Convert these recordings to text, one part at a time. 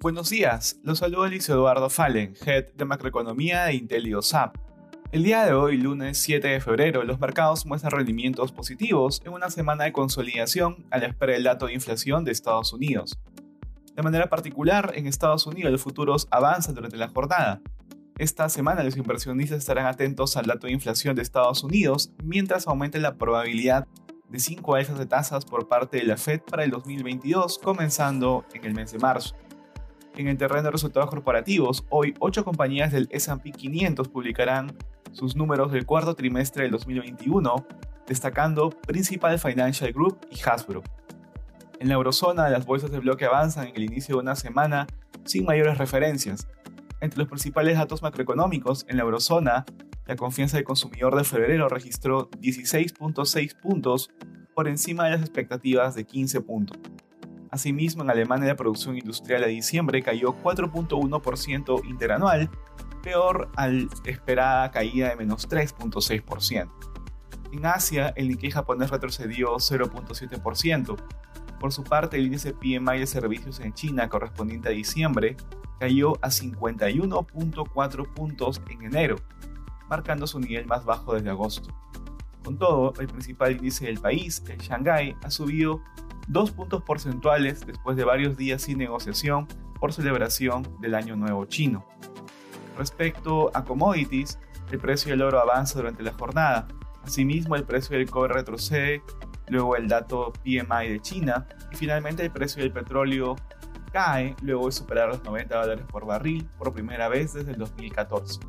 Buenos días, los saluda Luis Eduardo Fallen, Head de Macroeconomía de IntelioSAP. El día de hoy, lunes 7 de febrero, los mercados muestran rendimientos positivos en una semana de consolidación a la espera del dato de inflación de Estados Unidos. De manera particular, en Estados Unidos los futuros avanzan durante la jornada. Esta semana los inversionistas estarán atentos al dato de inflación de Estados Unidos mientras aumente la probabilidad de 5 alzas de tasas por parte de la Fed para el 2022, comenzando en el mes de marzo. En el terreno de resultados corporativos, hoy 8 compañías del SP 500 publicarán sus números del cuarto trimestre del 2021, destacando Principal Financial Group y Hasbro. En la eurozona, las bolsas de bloque avanzan en el inicio de una semana sin mayores referencias. Entre los principales datos macroeconómicos, en la eurozona, la confianza del consumidor de febrero registró 16.6 puntos por encima de las expectativas de 15 puntos. Asimismo, en Alemania la producción industrial de diciembre cayó 4.1% interanual peor al esperada caída de menos 3.6%. En Asia, el Nikkei japonés retrocedió 0.7%. Por su parte, el índice PMI de servicios en China correspondiente a diciembre cayó a 51.4 puntos en enero, marcando su nivel más bajo desde agosto. Con todo, el principal índice del país, el Shanghai, ha subido 2 puntos porcentuales después de varios días sin negociación por celebración del Año Nuevo Chino. Respecto a commodities, el precio del oro avanza durante la jornada. Asimismo, el precio del cobre retrocede, luego el dato PMI de China y finalmente el precio del petróleo cae luego de superar los 90 dólares por barril por primera vez desde el 2014.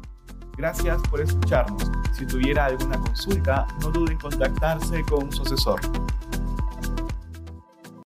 Gracias por escucharnos. Si tuviera alguna consulta, no duden en contactarse con su asesor.